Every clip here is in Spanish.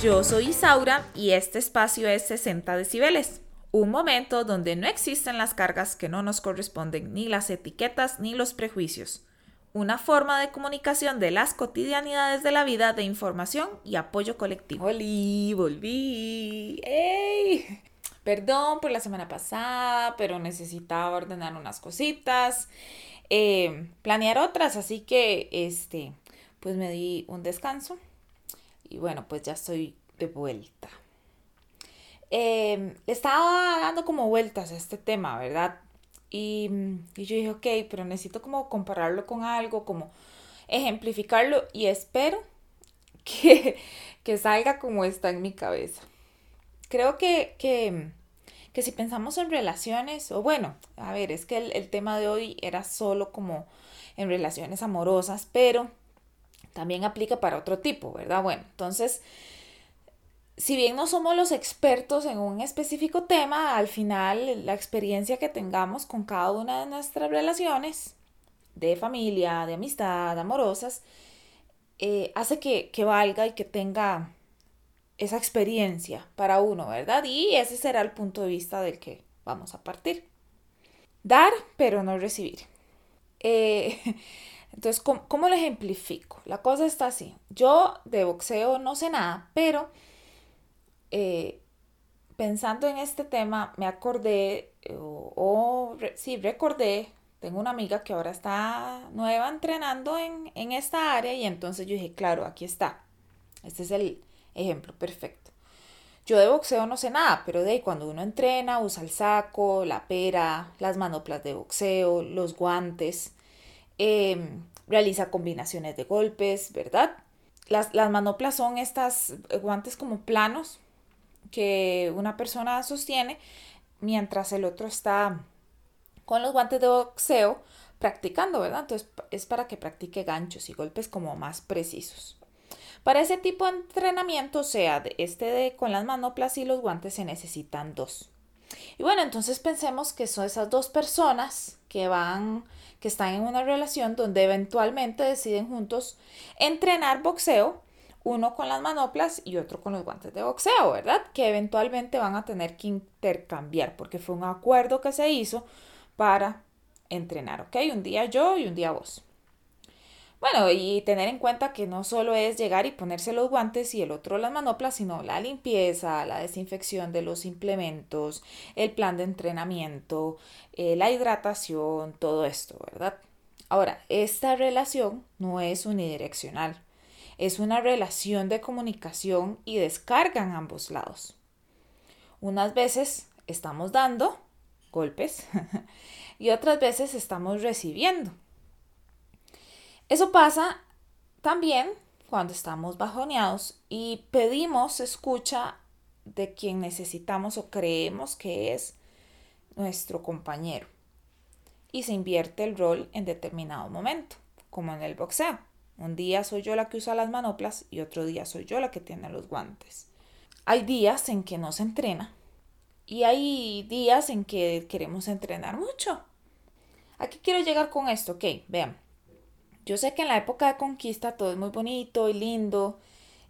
Yo soy Isaura y este espacio es 60 decibeles, un momento donde no existen las cargas que no nos corresponden, ni las etiquetas ni los prejuicios. Una forma de comunicación de las cotidianidades de la vida de información y apoyo colectivo. ¡Holi! ¡Volví! ¡Ey! Perdón por la semana pasada, pero necesitaba ordenar unas cositas, eh, planear otras, así que este, pues me di un descanso y bueno, pues ya estoy de vuelta. Eh, estaba dando como vueltas a este tema, ¿verdad? Y, y, yo dije, ok, pero necesito como compararlo con algo, como ejemplificarlo y espero que, que salga como está en mi cabeza. Creo que, que, que, si pensamos en relaciones, o bueno, a ver, es que el, el tema de hoy era solo como en relaciones amorosas, pero también aplica para otro tipo, ¿verdad? Bueno, entonces, si bien no somos los expertos en un específico tema, al final la experiencia que tengamos con cada una de nuestras relaciones, de familia, de amistad, amorosas, eh, hace que, que valga y que tenga esa experiencia para uno, ¿verdad? Y ese será el punto de vista del que vamos a partir. Dar, pero no recibir. Eh, Entonces, ¿cómo, lo ejemplifico? La cosa está así. Yo de boxeo no sé nada, pero eh, pensando en este tema, me acordé, o, sí, recordé, tengo una amiga que ahora está nueva entrenando en, en esta área y entonces yo dije, claro, aquí está. Este es el ejemplo perfecto. Yo de boxeo no sé nada, pero de ahí cuando uno entrena, usa el saco, la pera, las manoplas de boxeo, los guantes, Em, realiza combinaciones de golpes, ¿verdad? Las, las manoplas son estas guantes como planos que una persona sostiene mientras el otro está con los guantes de boxeo practicando, ¿verdad? Entonces es para que practique ganchos y golpes como más precisos. Para ese tipo de entrenamiento, o sea, este de con las manoplas y los guantes se necesitan dos. Y bueno, entonces pensemos que son esas dos personas que van que están en una relación donde eventualmente deciden juntos entrenar boxeo, uno con las manoplas y otro con los guantes de boxeo, ¿verdad? Que eventualmente van a tener que intercambiar porque fue un acuerdo que se hizo para entrenar, ¿ok? Un día yo y un día vos. Bueno, y tener en cuenta que no solo es llegar y ponerse los guantes y el otro las manoplas, sino la limpieza, la desinfección de los implementos, el plan de entrenamiento, eh, la hidratación, todo esto, ¿verdad? Ahora, esta relación no es unidireccional, es una relación de comunicación y descarga en ambos lados. Unas veces estamos dando golpes y otras veces estamos recibiendo eso pasa también cuando estamos bajoneados y pedimos escucha de quien necesitamos o creemos que es nuestro compañero. Y se invierte el rol en determinado momento, como en el boxeo. Un día soy yo la que usa las manoplas y otro día soy yo la que tiene los guantes. Hay días en que no se entrena y hay días en que queremos entrenar mucho. Aquí quiero llegar con esto, ok, vean. Yo sé que en la época de conquista todo es muy bonito y lindo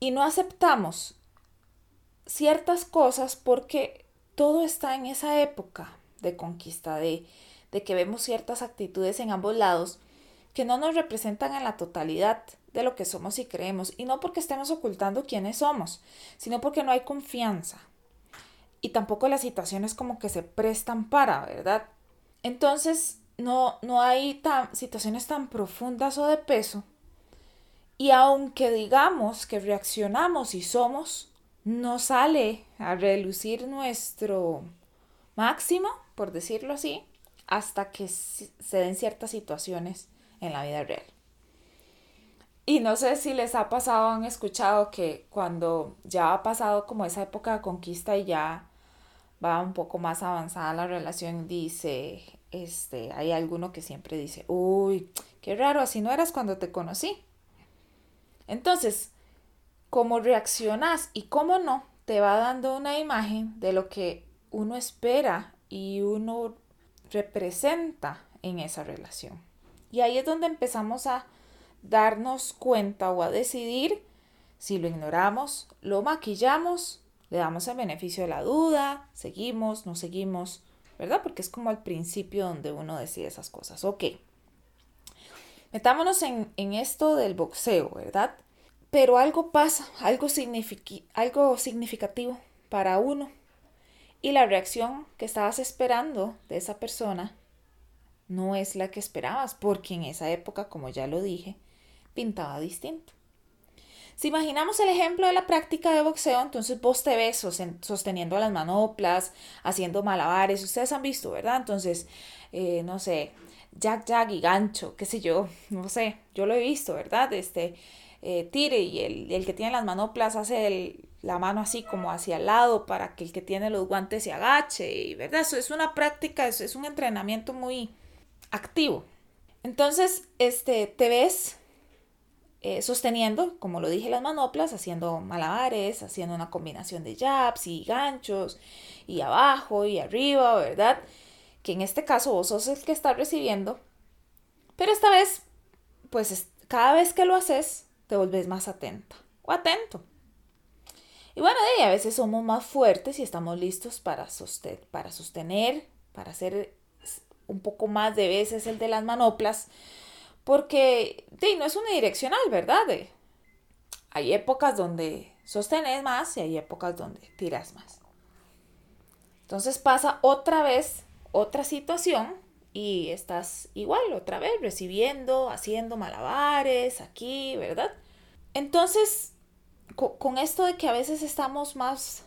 y no aceptamos ciertas cosas porque todo está en esa época de conquista, de, de que vemos ciertas actitudes en ambos lados que no nos representan en la totalidad de lo que somos y creemos, y no porque estemos ocultando quiénes somos, sino porque no hay confianza. Y tampoco las situaciones como que se prestan para, ¿verdad? Entonces, no, no hay tan, situaciones tan profundas o de peso. Y aunque digamos que reaccionamos y somos, no sale a relucir nuestro máximo, por decirlo así, hasta que se den ciertas situaciones en la vida real. Y no sé si les ha pasado, han escuchado que cuando ya ha pasado como esa época de conquista y ya va un poco más avanzada la relación, dice, este, hay alguno que siempre dice, uy, qué raro, así no eras cuando te conocí. Entonces, cómo reaccionas y cómo no, te va dando una imagen de lo que uno espera y uno representa en esa relación. Y ahí es donde empezamos a darnos cuenta o a decidir Si lo ignoramos, lo maquillamos, le damos el beneficio de la duda, seguimos, no seguimos, ¿verdad? Porque es como al principio donde uno decide esas cosas. Ok. Metámonos en, esto del boxeo, ¿verdad? Pero algo pasa, algo, algo significativo para uno. Y la reacción que estabas esperando de esa persona no es la que esperabas, porque en esa época, como ya lo dije, pintaba distinto. Si imaginamos el ejemplo de la práctica de boxeo, entonces vos te ves sosteniendo las manoplas, haciendo malabares, ustedes han visto, ¿verdad? Entonces, eh, no sé, jack jack y gancho, qué sé yo, no sé, yo lo he visto, ¿verdad? Este, eh, tire y el, que tiene las manoplas hace la mano así como hacia el lado para que el que tiene los guantes se agache, y, ¿verdad? Eso es una práctica, eso es un entrenamiento muy activo. Entonces, este, te ves eh, sosteniendo, como lo dije, las manoplas, haciendo malabares, haciendo una combinación de jabs y ganchos, y abajo y arriba, ¿verdad? Que en este caso vos sos el que está recibiendo, pero esta vez, pues cada vez que lo haces, te volvés más atenta o atento. Y bueno, a veces somos más fuertes y estamos listos para, para sostener, para hacer un poco más de veces el de las manoplas, porque no es unidireccional, ¿verdad? hay épocas donde sostenes más y hay épocas donde tiras más. Entonces pasa otra vez otra situación y estás igual, otra vez, recibiendo, haciendo malabares aquí, ¿verdad? Entonces, con, esto de que a veces estamos más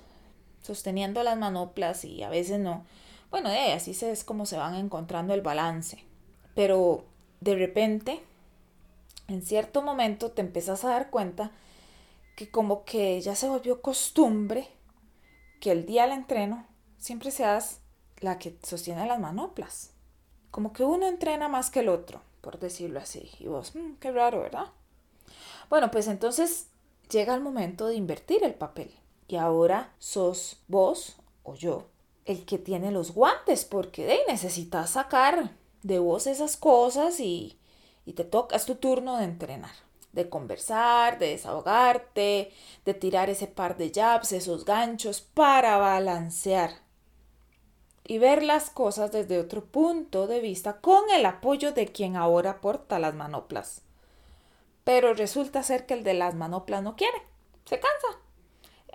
sosteniendo las manoplas y a veces no, bueno, eh, así es como se van encontrando el balance. Pero de repente, en cierto momento te empiezas a dar cuenta que como que ya se volvió costumbre que el día del entreno siempre seas la que sostiene las manoplas. Como que uno entrena más que el otro, por decirlo así. Y vos, mm, qué raro, ¿verdad? Bueno, pues entonces llega el momento de invertir el papel. Y ahora sos vos o yo el que tiene los guantes, porque de necesitas sacar de vos esas cosas y, te toca, es tu turno de entrenar, de conversar, de desahogarte, de tirar ese par de jabs, esos ganchos para balancear y ver las cosas desde otro punto de vista con el apoyo de quien ahora porta las manoplas. Pero resulta ser que el de las manoplas no quiere, se cansa.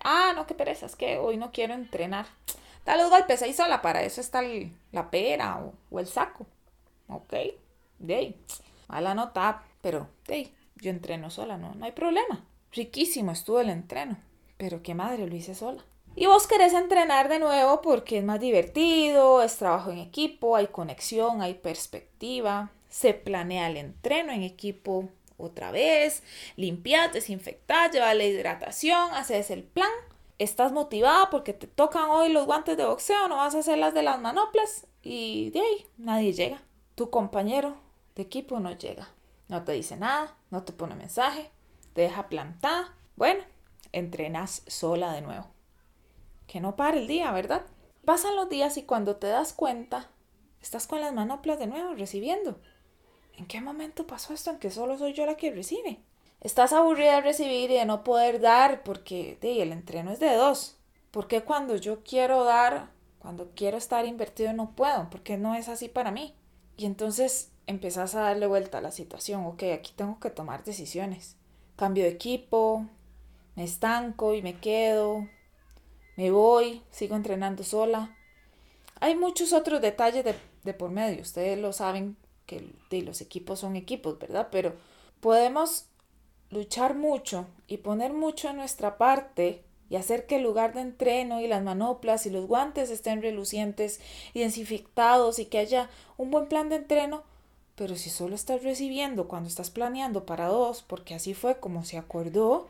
Ah, no, qué pereza, es que hoy no quiero entrenar. Da los golpes ahí sola, para eso está la pera o el saco. Ok, de ahí. Mala nota, pero de yo entreno sola, no, no hay problema. Riquísimo estuvo el entreno, pero qué madre lo hice sola. Y vos querés entrenar de nuevo porque es más divertido, es trabajo en equipo, hay conexión, hay perspectiva, se planea el entreno en equipo otra vez, limpias, desinfectas, lleva la hidratación, haces el plan. Estás motivada porque te tocan hoy los guantes de boxeo, no vas a hacer las de las manoplas y de ahí nadie llega tu compañero de equipo no llega. No te dice nada, no te pone mensaje, te deja plantada. Bueno, entrenas sola de nuevo. Que no pare el día, ¿verdad? Pasan los días y cuando te das cuenta, estás con las manoplas de nuevo recibiendo. ¿En qué momento pasó esto en que solo soy yo la que recibe? Estás aburrida de recibir y de no poder dar porque el entreno es de dos. ¿Por qué cuando yo quiero dar, cuando quiero estar invertido no puedo? Porque no es así para mí. Y entonces empezás a darle vuelta a la situación. Ok, aquí tengo que tomar decisiones. Cambio de equipo, me estanco y me quedo, me voy, sigo entrenando sola. Hay muchos otros detalles de, por medio. Ustedes lo saben que de los equipos son equipos, ¿verdad? Pero podemos luchar mucho y poner mucho en nuestra parte y hacer que el lugar de entreno y las manoplas y los guantes estén relucientes y desinfectados y que haya un buen plan de entreno, pero si solo estás recibiendo cuando estás planeando para dos, porque así fue como se acordó,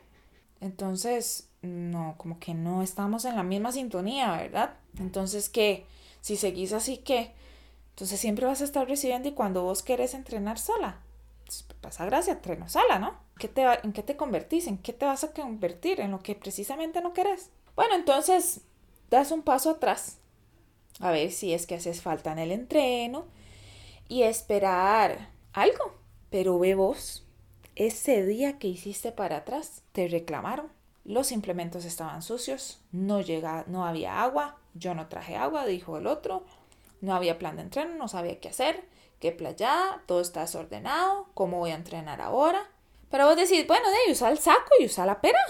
entonces no, como que no estamos en la misma sintonía, ¿verdad? Entonces, ¿qué? Si seguís así, ¿qué? Entonces siempre vas a estar recibiendo y cuando vos querés entrenar sola, pasa gracia, entreno sola, ¿no? te ¿En qué te convertís? ¿En qué te vas a convertir? En lo que precisamente no querés. Bueno, entonces das un paso atrás. A ver si es que haces falta en el entreno y esperar algo. Pero ve vos, ese día que hiciste para atrás, te reclamaron. Los implementos estaban sucios, no, llega, no había agua, yo no traje agua, dijo el otro, no había plan de entreno, no sabía qué hacer, qué playa, todo está desordenado, cómo voy a entrenar ahora. Pero vos decís, bueno, de usa el saco y usa la pera.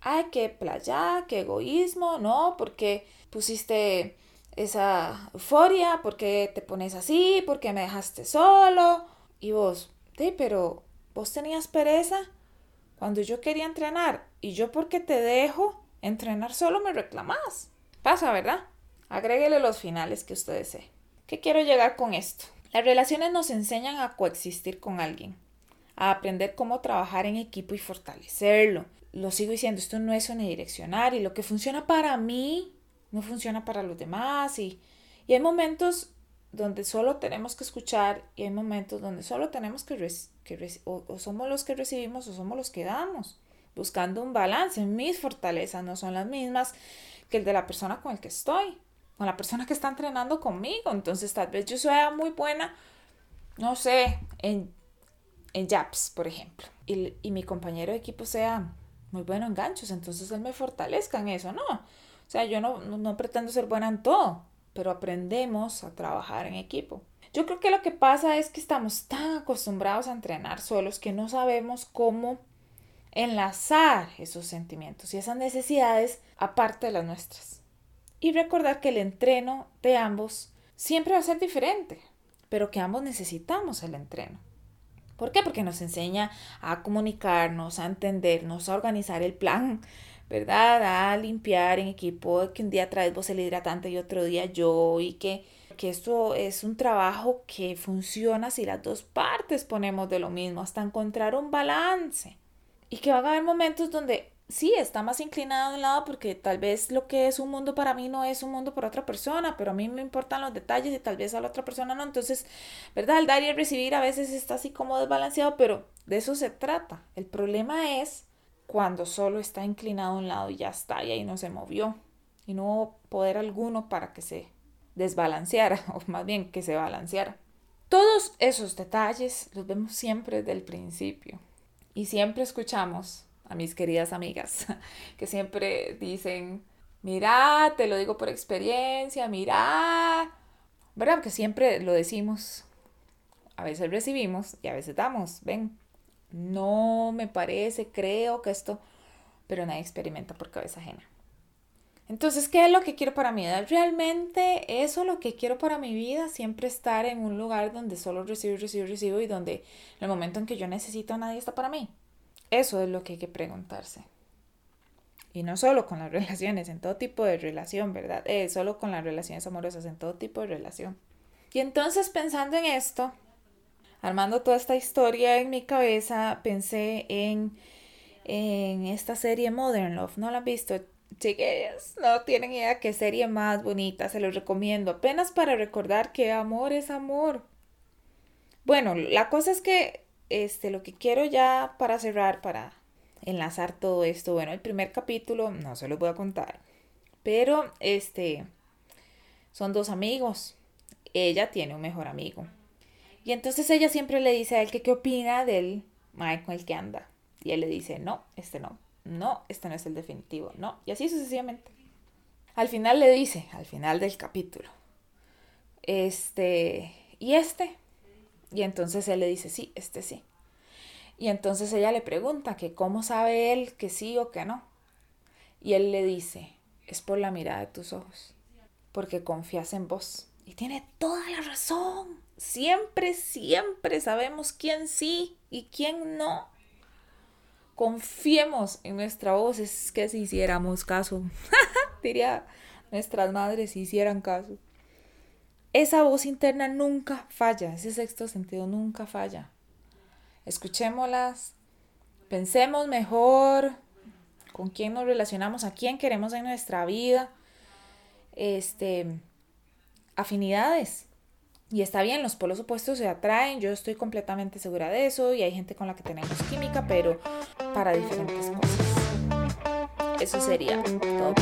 Ay, qué playa, qué egoísmo, no, porque pusiste esa euforia, porque te pones así, porque me dejaste solo. Y vos, sí, pero vos tenías pereza cuando yo quería entrenar y yo porque te dejo entrenar solo me reclamas. Pasa, ¿verdad? Agréguele los finales que usted desee. ¿Qué quiero llegar con esto? Las relaciones nos enseñan a coexistir con alguien, a aprender cómo trabajar en equipo y fortalecerlo. Lo sigo diciendo, esto no es unidireccional y lo que funciona para mí no funciona para los demás y, y hay momentos donde solo tenemos que escuchar y hay momentos donde solo tenemos que, que o, somos los que recibimos o somos los que damos, buscando un balance. Mis fortalezas no son las mismas que el de la persona con el que estoy, con la persona que está entrenando conmigo. Entonces tal vez yo sea muy buena, no sé, en, en jabs, por ejemplo, y, y mi compañero de equipo sea muy bueno en ganchos, entonces él me fortalezca en eso, ¿no? O sea, yo no, no pretendo ser buena en todo, pero aprendemos a trabajar en equipo. Yo creo que lo que pasa es que estamos tan acostumbrados a entrenar solos que no sabemos cómo enlazar esos sentimientos y esas necesidades aparte de las nuestras. Y recordar que el entreno de ambos siempre va a ser diferente, pero que ambos necesitamos el entreno. ¿Por qué? Porque nos enseña a comunicarnos, a entendernos, a organizar el plan ¿verdad? A limpiar en equipo, que un día traes vos el hidratante y otro día yo, y que, que esto es un trabajo que funciona si las dos partes ponemos de lo mismo, hasta encontrar un balance. Y que van a haber momentos donde sí está más inclinado de un lado porque tal vez lo que es un mundo para mí no es un mundo para otra persona, pero a mí me importan los detalles y tal vez a la otra persona no. Entonces, ¿verdad? El dar y el recibir a veces está así como desbalanceado, pero de eso se trata. El problema es cuando solo está inclinado a un lado y ya está, y ahí no se movió. Y no hubo poder alguno para que se desbalanceara, o más bien que se balanceara. Todos esos detalles los vemos siempre desde el principio. Y siempre escuchamos a mis queridas amigas que siempre dicen, mira, te lo digo por experiencia, mira, ¿verdad? Que siempre lo decimos. A veces recibimos y a veces damos, ven, no me parece, creo que esto, pero nadie experimenta por cabeza ajena. Entonces, ¿qué es lo que quiero para mi vida? Realmente eso es lo que quiero para mi vida, siempre estar en un lugar donde solo recibo, recibo, recibo y donde en el momento en que yo necesito nadie está para mí. Eso es lo que hay que preguntarse. Y no solo con las relaciones, en todo tipo de relación, ¿verdad? Eh, solo con las relaciones amorosas, en todo tipo de relación. Y entonces pensando en esto, armando toda esta historia en mi cabeza, pensé en, en esta serie Modern Love. ¿No la han visto? Chiquillas, no tienen idea qué serie más bonita, se los recomiendo. Apenas para recordar que amor es amor. Bueno, la cosa es que este, lo que quiero ya para cerrar, para enlazar todo esto, bueno, el primer capítulo no se los voy a contar, pero este, son dos amigos. Ella tiene un mejor amigo y entonces ella siempre le dice a él que qué opina del mae con el que anda. Y él le dice, no, este no, no, este no es el definitivo, no. Y así sucesivamente. Al final le dice, al final del capítulo, este, ¿y este? Y entonces él le dice, sí, este sí. Y entonces ella le pregunta que cómo sabe él que sí o que no. Y él le dice, es por la mirada de tus ojos, porque confías en vos. Y tiene toda la razón. Siempre, siempre sabemos quién sí y quién no. Confiemos en nuestra voz, es que si hiciéramos caso, diría nuestras madres si hicieran caso. Esa voz interna nunca falla, ese sexto sentido nunca falla. Escuchémoslas, pensemos mejor con quién nos relacionamos, a quién queremos en nuestra vida. Este, afinidades. Y está bien, los polos opuestos se atraen, yo estoy completamente segura de eso y hay gente con la que tenemos química, pero para diferentes cosas. Eso sería todo.